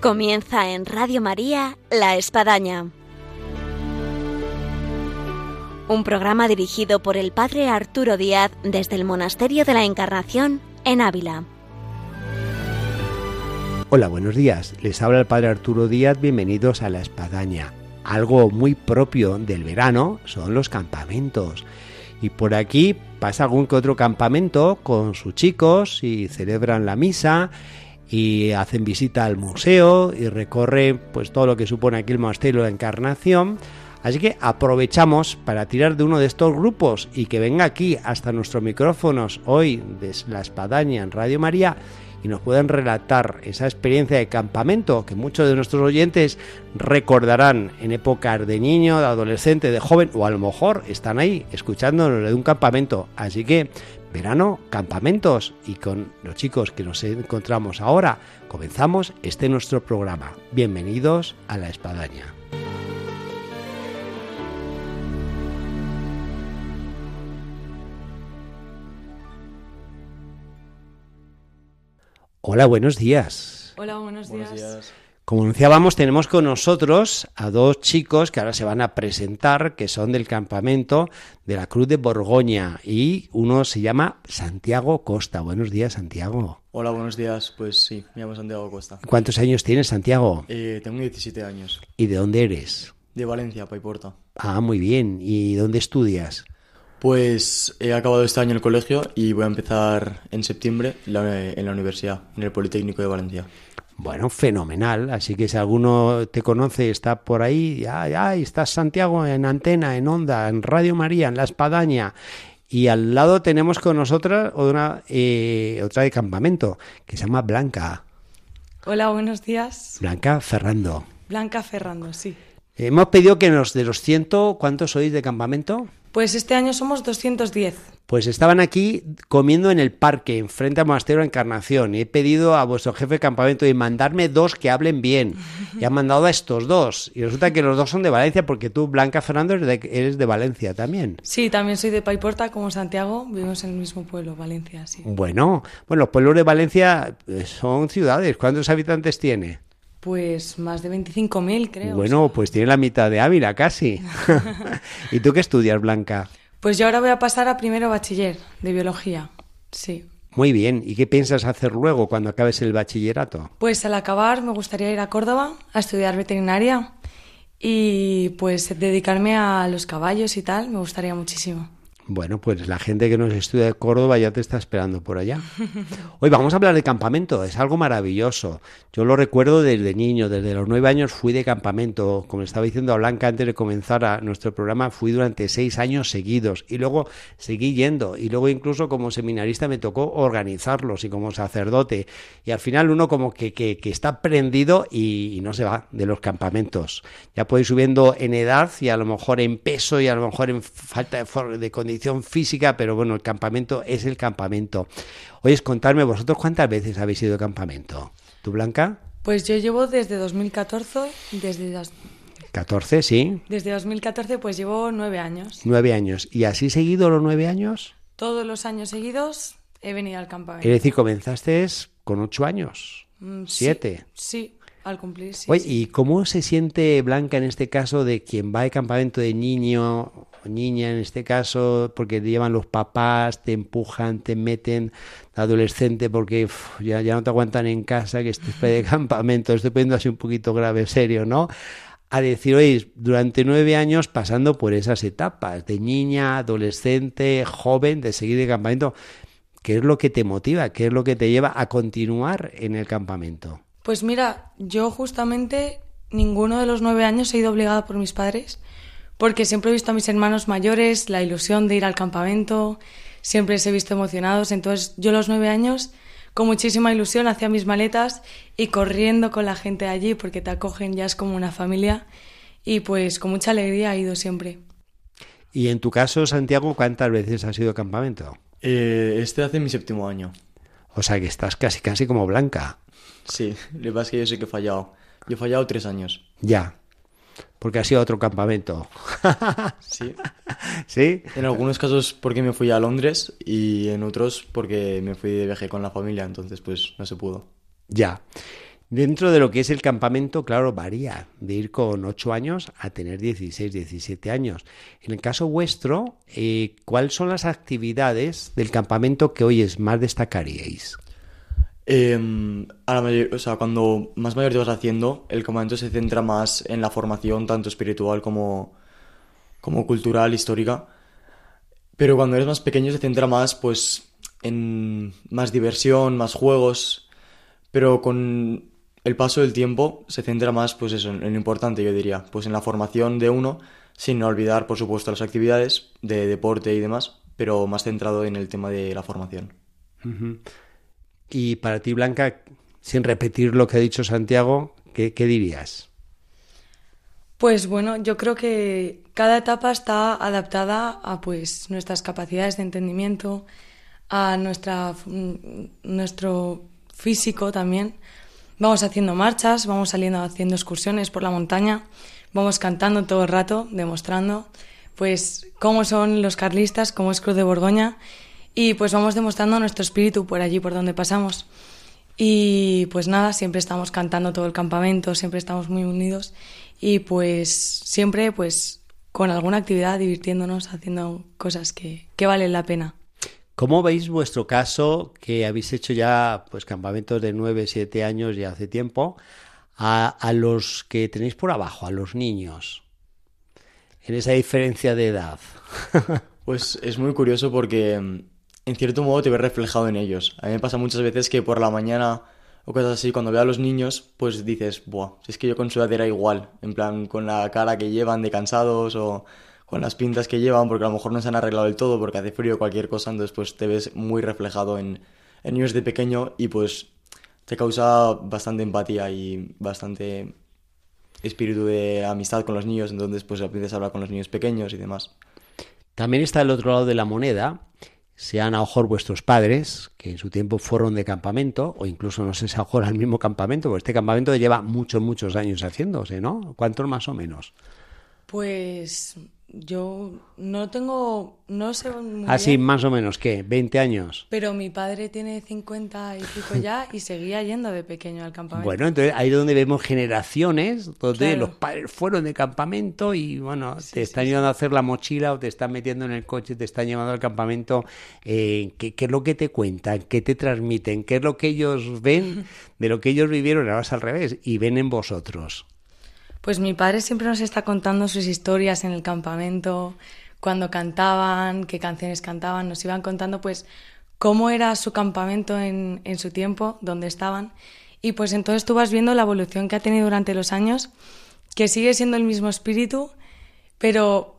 Comienza en Radio María La Espadaña. Un programa dirigido por el Padre Arturo Díaz desde el Monasterio de la Encarnación en Ávila. Hola, buenos días. Les habla el Padre Arturo Díaz. Bienvenidos a La Espadaña. Algo muy propio del verano son los campamentos. Y por aquí pasa algún que otro campamento con sus chicos y celebran la misa y hacen visita al museo y recorren pues todo lo que supone aquí el monasterio de la Encarnación. Así que aprovechamos para tirar de uno de estos grupos y que venga aquí hasta nuestros micrófonos hoy de la Espadaña en Radio María y nos puedan relatar esa experiencia de campamento que muchos de nuestros oyentes recordarán en épocas de niño, de adolescente, de joven o a lo mejor están ahí escuchándonos de un campamento. Así que verano, campamentos y con los chicos que nos encontramos ahora comenzamos este nuestro programa. Bienvenidos a la Espadaña. Hola, buenos días. Hola, buenos días. Como anunciábamos, tenemos con nosotros a dos chicos que ahora se van a presentar, que son del campamento de la Cruz de Borgoña y uno se llama Santiago Costa. Buenos días, Santiago. Hola, buenos días. Pues sí, me llamo Santiago Costa. ¿Cuántos años tienes, Santiago? Eh, tengo 17 años. ¿Y de dónde eres? De Valencia, Paiporta. Ah, muy bien. ¿Y dónde estudias? Pues he acabado este año el colegio y voy a empezar en septiembre en la universidad, en el Politécnico de Valencia. Bueno, fenomenal. Así que si alguno te conoce está por ahí, ya, ya, estás Santiago en antena, en onda, en Radio María, en La Espadaña. Y al lado tenemos con nosotros una, eh, otra de campamento, que se llama Blanca. Hola, buenos días. Blanca Ferrando. Blanca Ferrando, sí. Hemos pedido que nos, de los ciento, ¿cuántos sois de campamento? Pues este año somos 210. Pues estaban aquí comiendo en el parque, enfrente al Monasterio de Encarnación. Y he pedido a vuestro jefe de campamento de mandarme dos que hablen bien. Y han mandado a estos dos. Y resulta que los dos son de Valencia, porque tú, Blanca Fernando, eres de, Valencia también. Sí, también soy de Paiporta, como Santiago. Vivimos en el mismo pueblo, Valencia, sí. Bueno, bueno, los pueblos de Valencia eh, son ciudades. ¿Cuántos habitantes tiene? Pues más de 25.000, creo. Bueno, pues tiene la mitad de Ávila casi. ¿Y tú qué estudias, Blanca? Pues yo ahora voy a pasar a primero bachiller de biología. Sí. Muy bien. ¿Y qué piensas hacer luego cuando acabes el bachillerato? Pues al acabar me gustaría ir a Córdoba a estudiar veterinaria y pues dedicarme a los caballos y tal. Me gustaría muchísimo. Bueno, pues la gente que nos estudia de Córdoba ya te está esperando por allá. Hoy vamos a hablar de campamento, es algo maravilloso. Yo lo recuerdo desde niño, desde los nueve años fui de campamento. Como estaba diciendo a Blanca antes de comenzar a nuestro programa, fui durante seis años seguidos y luego seguí yendo. Y luego incluso como seminarista me tocó organizarlos y como sacerdote. Y al final uno como que, que, está prendido y, y no se va de los campamentos. Ya puede ir subiendo en edad y a lo mejor en peso y a lo mejor en falta de, de condiciones física, pero bueno, el campamento es el campamento. Oye, contarme vosotros cuántas veces habéis ido de campamento. ¿Tú, Blanca? Pues yo llevo desde 2014, desde 14, sí. Desde 2014 pues llevo nueve años. Nueve años. ¿Y así seguido los nueve años? Todos los años seguidos he venido al campamento. Es decir, comenzaste con ocho años. Mm, ¿Siete? Sí, al cumplir, sí. Oye, ¿y cómo se siente Blanca en este caso de quien va de campamento de niño niña en este caso, porque te llevan los papás, te empujan, te meten adolescente porque ya, ya no te aguantan en casa, que estés de campamento, estoy poniendo así un poquito grave, serio, ¿no? A decir, oye, durante nueve años pasando por esas etapas, de niña, adolescente, joven, de seguir de campamento, ¿qué es lo que te motiva? ¿Qué es lo que te lleva a continuar en el campamento? Pues mira, yo justamente ninguno de los nueve años he ido obligada por mis padres porque siempre he visto a mis hermanos mayores, la ilusión de ir al campamento, siempre les he visto emocionados, entonces yo a los nueve años con muchísima ilusión hacía mis maletas y corriendo con la gente allí porque te acogen ya es como una familia y pues con mucha alegría he ido siempre. Y en tu caso, Santiago, ¿cuántas veces has ido al campamento? Eh, este hace mi séptimo año. O sea que estás casi casi como blanca. Sí, lo que pasa es que yo sé que he fallado. Yo he fallado tres años. Ya, porque ha sido otro campamento. sí. ¿Sí? En algunos casos porque me fui a Londres y en otros porque me fui de viaje con la familia, entonces pues no se pudo. Ya. Dentro de lo que es el campamento, claro, varía de ir con 8 años a tener 16, 17 años. En el caso vuestro, eh, ¿cuáles son las actividades del campamento que hoy es más destacaríais? Em, a la mayor, o sea, cuando más mayor te vas haciendo, el campamento se centra más en la formación, tanto espiritual como, como cultural, histórica. Pero cuando eres más pequeño se centra más, pues, en más diversión, más juegos. Pero con el paso del tiempo se centra más, pues eso, en lo importante, yo diría, pues en la formación de uno, sin olvidar, por supuesto, las actividades de deporte y demás, pero más centrado en el tema de la formación. Y para ti, Blanca, sin repetir lo que ha dicho Santiago, ¿qué, dirías? Pues bueno, yo creo que cada etapa está adaptada a pues nuestras capacidades de entendimiento, a nuestra mm, nuestro físico también. Vamos haciendo marchas, vamos saliendo haciendo excursiones por la montaña, vamos cantando todo el rato, demostrando pues cómo son los carlistas, cómo es Cruz de Borgoña y pues vamos demostrando nuestro espíritu por allí por donde pasamos. Y pues nada, siempre estamos cantando todo el campamento, siempre estamos muy unidos y pues siempre pues con alguna actividad divirtiéndonos, haciendo cosas que, que valen la pena. ¿Cómo veis vuestro caso que habéis hecho ya pues campamentos de 9, 7 años ya hace tiempo a, a los que tenéis por abajo, a los niños? En esa diferencia de edad. pues es muy curioso porque en cierto modo te ves reflejado en ellos. A mí me pasa muchas veces que por la mañana o cosas así, cuando veo a los niños, pues dices, buah, si es que yo con su edad era igual, en plan con la cara que llevan de cansados o con las pintas que llevan, porque a lo mejor no se han arreglado del todo porque hace frío cualquier cosa, entonces pues te ves muy reflejado en, en niños de pequeño y pues te causa bastante empatía y bastante espíritu de amistad con los niños, entonces pues aprendes a hablar con los niños pequeños y demás. También está el otro lado de la moneda, sean a lo vuestros padres, que en su tiempo fueron de campamento, o incluso no sé si a al mismo campamento, porque este campamento lleva muchos, muchos años haciéndose, ¿no? ¿Cuántos más o menos? Pues yo no tengo, no sé muy Así, bien, más o menos, ¿qué? ¿20 años? pero mi padre tiene 50 y pico ya y seguía yendo de pequeño al campamento. Bueno, entonces ahí es donde vemos generaciones donde Claro. los padres fueron de campamento y bueno, Sí, te sí, están ayudando a hacer la mochila o te están metiendo en el coche, te están llevando al campamento. Eh, ¿qué, qué es lo que te cuentan? ¿Qué te transmiten? ¿Qué es lo que ellos ven de lo que ellos vivieron? Ahora es al revés y ven en vosotros. Pues mi padre siempre nos está contando sus historias en el campamento, cuando cantaban, qué canciones cantaban, nos iban contando pues cómo era su campamento en, en su tiempo, dónde estaban. Y pues entonces tú vas viendo la evolución que ha tenido durante los años, que sigue siendo el mismo espíritu, pero,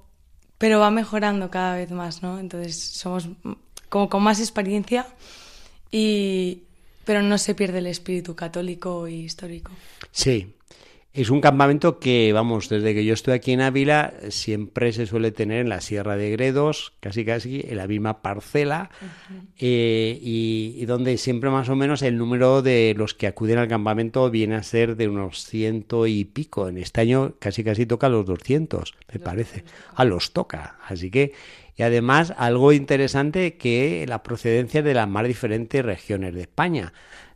pero va mejorando cada vez más, ¿no? Entonces somos como con más experiencia, y, pero no se pierde el espíritu católico y histórico. Sí, es un campamento que, vamos, desde que yo estoy aquí en Ávila, siempre se suele tener en la Sierra de Gredos, casi casi en la misma parcela, eh, y, y donde siempre más o menos el número de los que acuden al campamento viene a ser de unos ciento y pico. En este año casi casi toca los 200, me parece. A los toca. Así que, y además algo interesante que la procedencia de las más diferentes regiones de España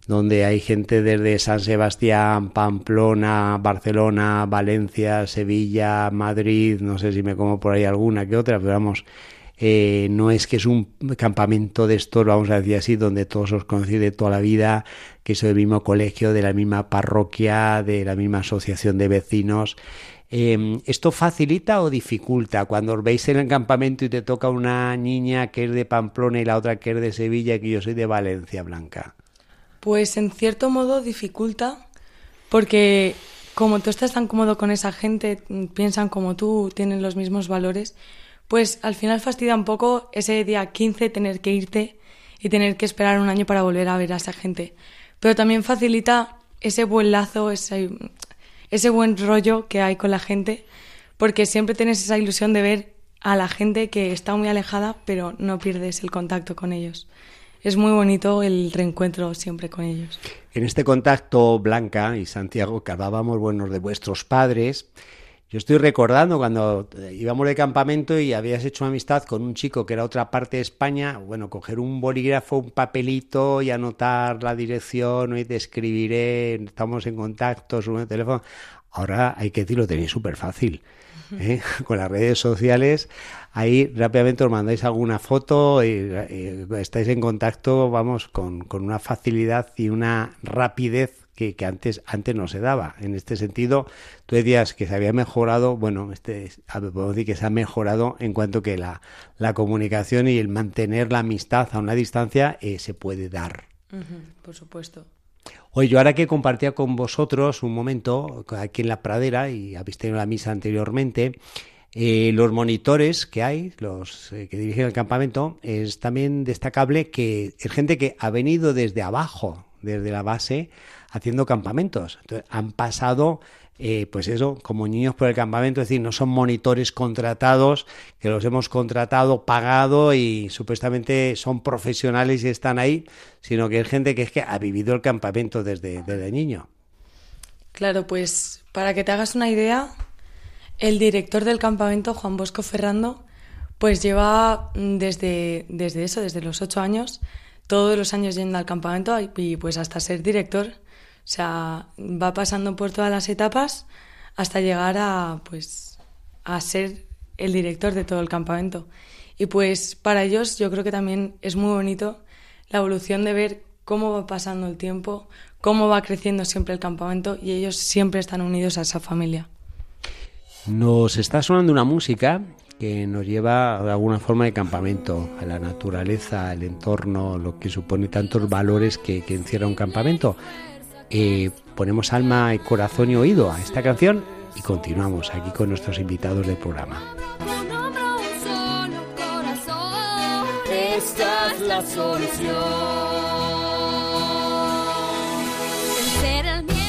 donde hay gente desde San Sebastián, Pamplona, Barcelona, Valencia, Sevilla, Madrid, no sé si me como por ahí alguna que otra, pero vamos, eh, no es que es un campamento de estos, vamos a decir así, donde todos os conocéis de toda la vida, que sois del mismo colegio, de la misma parroquia, de la misma asociación de vecinos. Eh, ¿Esto facilita o dificulta cuando os veis en el campamento y te toca una niña que es de Pamplona y la otra que es de Sevilla y que yo soy de Valencia, Blanca? Pues en cierto modo dificulta, porque como tú estás tan cómodo con esa gente, piensan como tú, tienen los mismos valores, pues al final fastidia un poco ese día 15 tener que irte y tener que esperar un año para volver a ver a esa gente. Pero también facilita ese buen lazo, ese, ese buen rollo que hay con la gente, porque siempre tienes esa ilusión de ver a la gente que está muy alejada, pero no pierdes el contacto con ellos es muy bonito el reencuentro siempre con ellos. En este contacto, Blanca y Santiago, que hablábamos buenos de vuestros padres, Yo estoy recordando cuando íbamos de campamento y habías hecho amistad con un chico que era otra parte de España, bueno, coger un bolígrafo, un papelito y anotar la dirección, y te escribiré, estamos en contacto, el teléfono. Ahora hay que decir, lo tenéis súper fácil. ¿eh? Con las redes sociales, ahí rápidamente os mandáis alguna foto y, estáis en contacto, vamos, con, con una facilidad y una rapidez que, antes, antes no se daba. En este sentido, tú decías que se había mejorado, bueno, este, podemos decir que se ha mejorado en cuanto que la, la comunicación y el mantener la amistad a una distancia eh, se puede dar. por supuesto. Oye, yo ahora que compartía con vosotros un momento aquí en la pradera y habéis tenido la misa anteriormente, eh, los monitores que hay, los eh, que dirigen el campamento, es también destacable que es gente que ha venido desde abajo, desde la base, haciendo campamentos. Entonces, han pasado, eh, pues eso, como niños por el campamento, es decir, no son monitores contratados, que los hemos contratado, pagado y supuestamente son profesionales y están ahí, sino que es gente que es que ha vivido el campamento desde, desde niño. Claro, pues para que te hagas una idea, el director del campamento, Juan Bosco Ferrando, pues lleva desde, desde eso, desde los ocho años, todos los años yendo al campamento y pues hasta ser director o sea, va pasando por todas las etapas hasta llegar a, pues, a ser el director de todo el campamento. Y pues para ellos yo creo que también es muy bonito la evolución de ver cómo va pasando el tiempo, cómo va creciendo siempre el campamento y ellos siempre están unidos a esa familia. Nos está sonando una música que nos lleva de alguna forma de campamento, a la naturaleza, al entorno, lo que supone tantos valores que, que encierra un campamento. Eh, ponemos alma y corazón y oído a esta canción y continuamos aquí con nuestros invitados del programa. Esta es la solución. Vencer el miedo,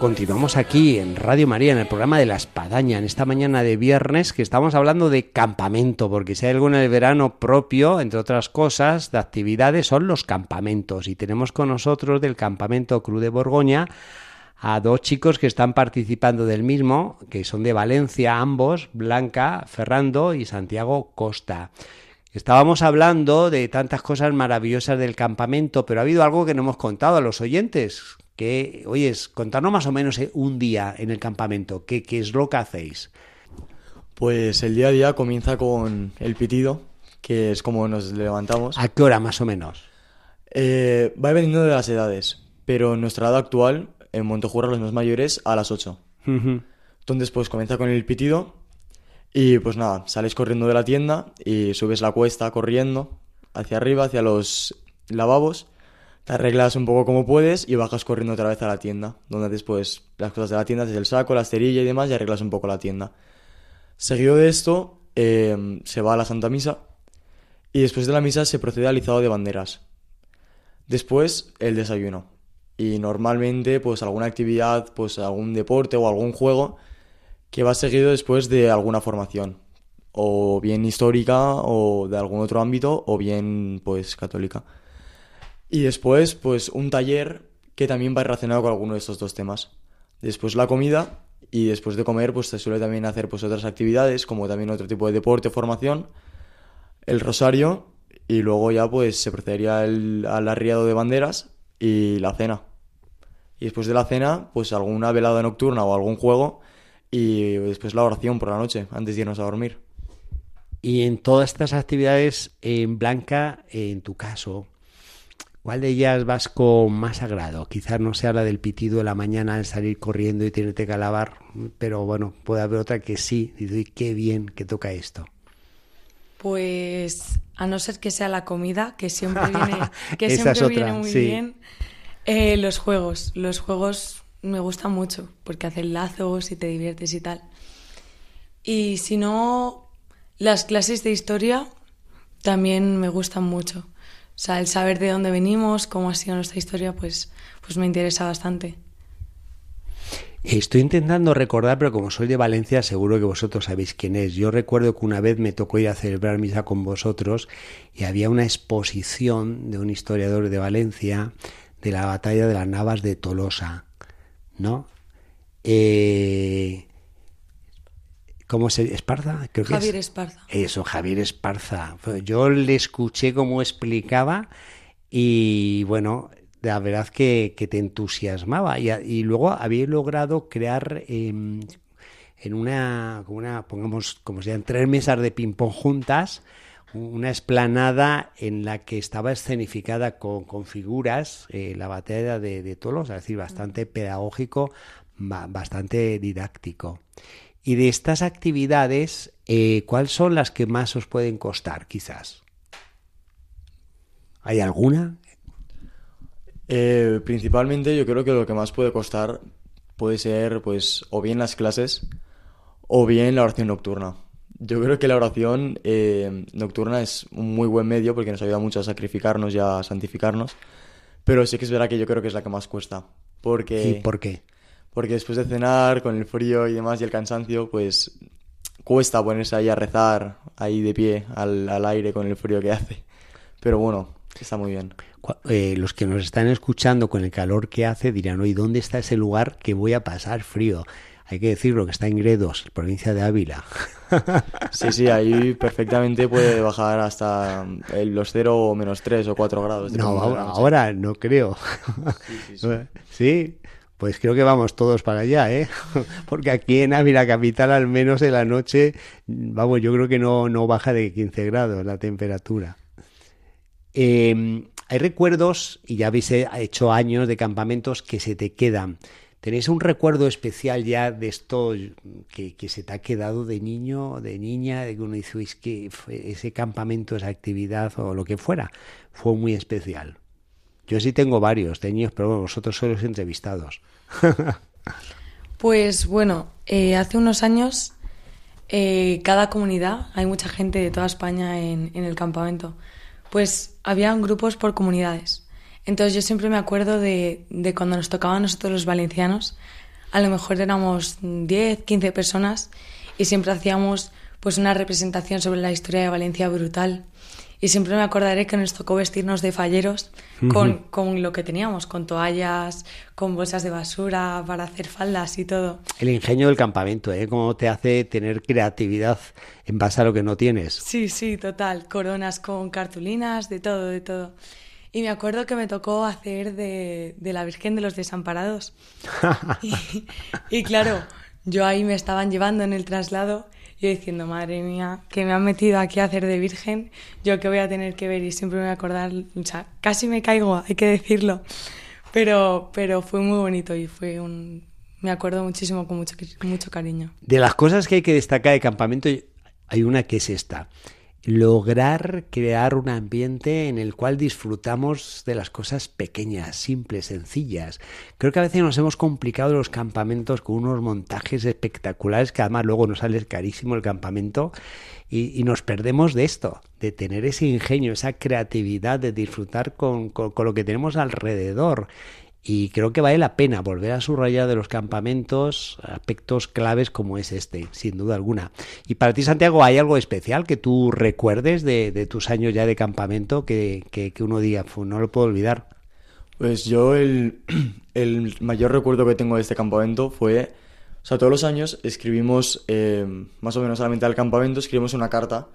Continuamos aquí en Radio María, en el programa de la Espadaña, en esta mañana de viernes que estamos hablando de campamento, porque si hay algo en el verano propio, entre otras cosas, de actividades, son los campamentos. Y tenemos con nosotros del campamento Cruz de Borgoña a dos chicos que están participando del mismo, que son de Valencia ambos, Blanca Ferrando y Santiago Costa. Estábamos hablando de tantas cosas maravillosas del campamento, pero ha habido algo que no hemos contado a los oyentes. Que, oyes, contarnos más o menos eh, un día en el campamento. ¿Qué, qué es lo que hacéis? Pues el día a día comienza con el pitido, que es como nos levantamos. ¿A qué hora más o menos? Eh, va dependiendo de las edades, pero en nuestra edad actual, en Montojurra, los más mayores, a las 8. Ujú. Entonces, pues comienza con el pitido y pues nada, sales corriendo de la tienda y subes la cuesta corriendo hacia arriba, hacia los lavabos, te arreglas un poco como puedes y bajas corriendo otra vez a la tienda, donde haces pues las cosas de la tienda, haces el saco, la esterilla y demás y arreglas un poco la tienda. Seguido de esto, eh, se va a la Santa Misa y después de la misa se procede al izado de banderas. Después, el desayuno. Y normalmente, pues alguna actividad, pues algún deporte o algún juego que va seguido después de alguna formación. O bien histórica o de algún otro ámbito o bien, pues, católica. Y después, pues un taller que también va relacionado con alguno de estos dos temas. Después la comida y después de comer, pues se suele también hacer pues otras actividades, como también otro tipo de deporte formación, el rosario y luego ya pues se procedería al arriado de banderas y la cena. Y después de la cena, pues alguna velada nocturna o algún juego y después la oración por la noche, antes de irnos a dormir. Y en todas estas actividades, en Blanca, en tu caso, ¿cuál de ellas vas con más agrado? Quizás no sea la del pitido de la mañana al salir corriendo y tenerte que alabar, pero bueno, puede haber otra que sí. Y qué bien que toca esto. Pues a no ser que sea la comida, que siempre viene, que siempre es otra, viene muy sí. bien. Eh, los juegos, los juegos me gustan mucho porque hacen lazos y te diviertes y tal. Y si no, las clases de historia también me gustan mucho. O sea, el saber de dónde venimos, cómo ha sido nuestra historia, pues, pues me interesa bastante. Estoy intentando recordar, pero como soy de Valencia, seguro que vosotros sabéis quién es. Yo recuerdo que una vez me tocó ir a celebrar misa con vosotros y había una exposición de un historiador de Valencia de la batalla de las Navas de Tolosa, ¿no? Eh, ¿Cómo se Esparza? Creo que Javier es. Esparza. Eso, Javier Esparza. Yo le escuché cómo explicaba y bueno, la verdad que, que te entusiasmaba. Y, luego habéis logrado crear em, en una, pongamos, como sean tres mesas de ping-pong juntas, una esplanada en la que estaba escenificada con, con figuras eh, la batalla de, de Tolosa, es decir, bastante pedagógico, ba- bastante didáctico. Y de estas actividades, eh, ¿cuáles son las que más os pueden costar, quizás? ¿Hay alguna? Eh, principalmente yo creo que lo que más puede costar puede ser pues o bien las clases o bien la oración nocturna. Yo creo que la oración eh, nocturna es un muy buen medio porque nos ayuda mucho a sacrificarnos y a santificarnos, pero sí que es verdad que yo creo que es la que más cuesta, porque, ¿Y por qué? Porque después de cenar con el frío y demás y el cansancio, pues cuesta ponerse ahí a rezar ahí de pie al, al aire con el frío que hace. Pero bueno, está muy bien. Eh, los que nos están escuchando con el calor que hace dirán, oye, ¿dónde está ese lugar que voy a pasar frío? Hay que decirlo, que está en Gredos, provincia de Ávila. Sí, sí, ahí perfectamente puede bajar hasta eh, los 0 o menos 3 o 4 grados. No, ahora, no creo. Sí, sí, sí. Sí, pues creo que vamos todos para allá, ¿eh? Porque aquí en Ávila Capital, al menos en la noche, vamos, yo creo que no, no baja de 15 grados la temperatura. Eh, hay recuerdos, y ya habéis eh, hecho años de campamentos que se te quedan. ¿Tenéis un recuerdo especial ya de esto que, que se te ha quedado de niño, de niña, de que uno dice, "Uy, es que ese campamento, esa actividad o lo que fuera, fue muy especial? Yo sí tengo varios de niños, pero bueno, vosotros sois los entrevistados. Pues bueno, eh, hace unos años eh, cada comunidad, hay mucha gente de toda España en, en el campamento, pues habían grupos por comunidades. Entonces yo siempre me acuerdo de, de cuando nos tocaba a nosotros los valencianos, a lo mejor éramos 10, 15 personas y siempre hacíamos pues una representación sobre la historia de Valencia brutal. Y siempre me acordaré que nos tocó vestirnos de falleros con, con lo que teníamos, con toallas, con bolsas de basura, para hacer faldas y todo. El ingenio del campamento, ¿eh? Cómo te hace tener creatividad en base a lo que no tienes. Sí, sí, total. Coronas con cartulinas, de todo, de todo. Y me acuerdo que me tocó hacer de, de la Virgen de los Desamparados. y, y claro, yo ahí me estaban llevando en el traslado yo diciendo, madre mía, que me han metido aquí a hacer de Virgen, yo que voy a tener que ver y siempre me voy a acordar, o sea, casi me caigo, hay que decirlo. Pero, pero fue muy bonito y fue un... Me acuerdo muchísimo con mucho, mucho cariño. De las cosas que hay que destacar de campamento, hay una que es esta. Lograr crear un ambiente en el cual disfrutamos de las cosas pequeñas, simples, sencillas. Creo que a veces nos hemos complicado los campamentos con unos montajes espectaculares que además luego nos sale carísimo el campamento y, nos perdemos de esto, de tener ese ingenio, esa creatividad, de disfrutar con, con, con lo que tenemos alrededor. Y creo que vale la pena volver a subrayar de los campamentos aspectos claves como es este, sin duda alguna. Y para ti, Santiago, ¿hay algo especial que tú recuerdes de, de tus años ya de campamento que, que, uno diga, no lo puedo olvidar? Pues yo el, el, mayor recuerdo que tengo de este campamento fue, o sea, todos los años escribimos, eh, más o menos a la mitad del campamento, escribimos una carta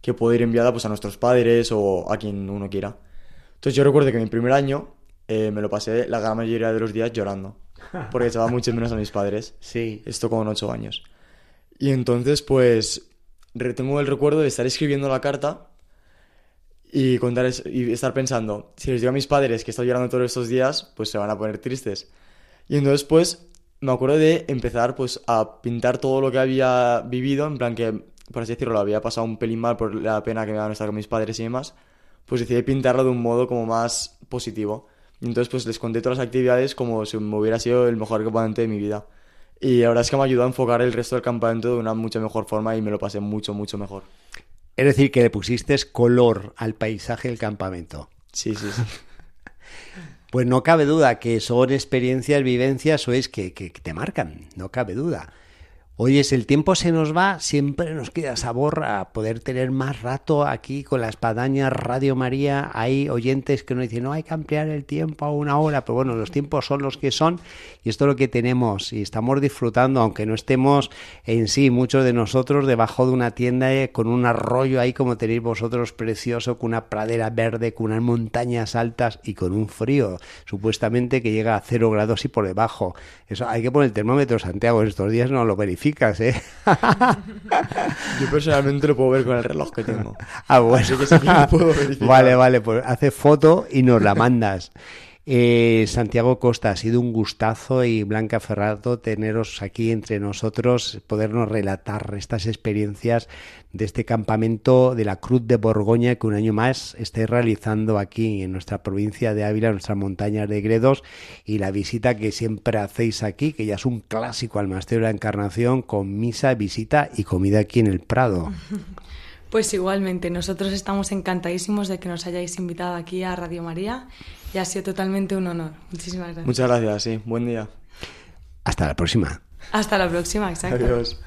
que puede ir enviada pues a nuestros padres o a quien uno quiera. Entonces yo recuerdo que mi primer año eh, me lo pasé la gran mayoría de los días llorando. Porque echaba mucho menos a mis padres. Sí. Esto con ocho años. Y entonces, pues, tengo el recuerdo de estar escribiendo la carta y, contar y estar pensando, si les digo a mis padres que estoy llorando todos estos días, pues se van a poner tristes. Y entonces, pues, me acuerdo de empezar, pues, a pintar todo lo que había vivido, en plan que, por así decirlo, lo había pasado un pelín mal por la pena que me daban estar con mis padres y demás, pues decidí pintarlo de un modo como más positivo. Y entonces pues les conté todas las actividades como si me hubiera sido el mejor campamento de mi vida. Y la verdad es que me ayudó a enfocar el resto del campamento de una mucho mejor forma y me lo pasé mucho, mucho mejor. Es decir, que le pusiste color al paisaje del campamento. Sí, sí, sí. Pues no cabe duda que son experiencias, vivencias, o es que, que, que te marcan, no cabe duda. Oyes, el tiempo se nos va, siempre nos queda sabor a poder tener más rato aquí con la espadaña Radio María. Hay oyentes que nos dicen, no hay que ampliar el tiempo a una hora, pero bueno, los tiempos son los que son y esto es lo que tenemos y estamos disfrutando, aunque no estemos en sí, muchos de nosotros debajo de una tienda con un arroyo ahí como tenéis vosotros precioso, con una pradera verde, con unas montañas altas y con un frío supuestamente que llega a cero grados y por debajo. Eso hay que poner el termómetro, Santiago, estos días no lo ¿eh? Yo personalmente lo puedo ver con el reloj que tengo. Ah, bueno. Así que sí que lo puedo verificar. Vale, vale, pues hace foto y nos la mandas. Eh, Santiago Costa, ha sido un gustazo y Blanca Ferrado teneros aquí entre nosotros, podernos relatar estas experiencias de este campamento de la Cruz de Borgoña que un año más estáis realizando aquí en nuestra provincia de Ávila, en nuestras montañas de Gredos y la visita que siempre hacéis aquí, que ya es un clásico al Monasterio de la Encarnación con misa, visita y comida aquí en el Prado. Pues igualmente, nosotros estamos encantadísimos de que nos hayáis invitado aquí a Radio María y ha sido totalmente un honor. Muchísimas gracias. Muchas gracias, sí. Buen día. Hasta la próxima. Hasta la próxima, exacto. Adiós.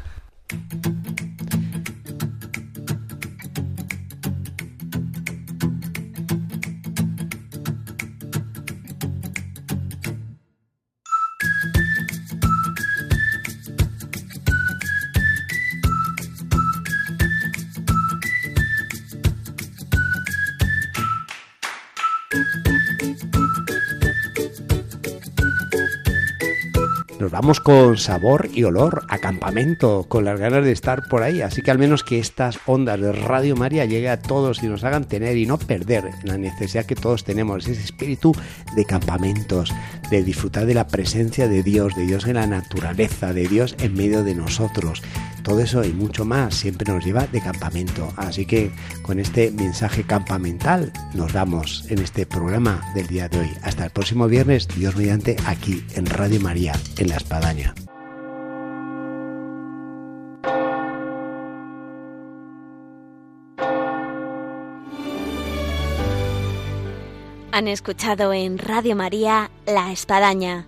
Nos vamos con sabor y olor a campamento, con las ganas de estar por ahí. Así que al menos que estas ondas de Radio María lleguen a todos y nos hagan tener y no perder la necesidad que todos tenemos, ese espíritu de campamentos, de disfrutar de la presencia de Dios, de Dios en la naturaleza, de Dios en medio de nosotros. Todo eso y mucho más siempre nos lleva de campamento. Así que con este mensaje campamental nos vamos en este programa del día de hoy. Hasta el próximo viernes, Dios mediante, aquí en Radio María, en La Espadaña. Han escuchado en Radio María La Espadaña,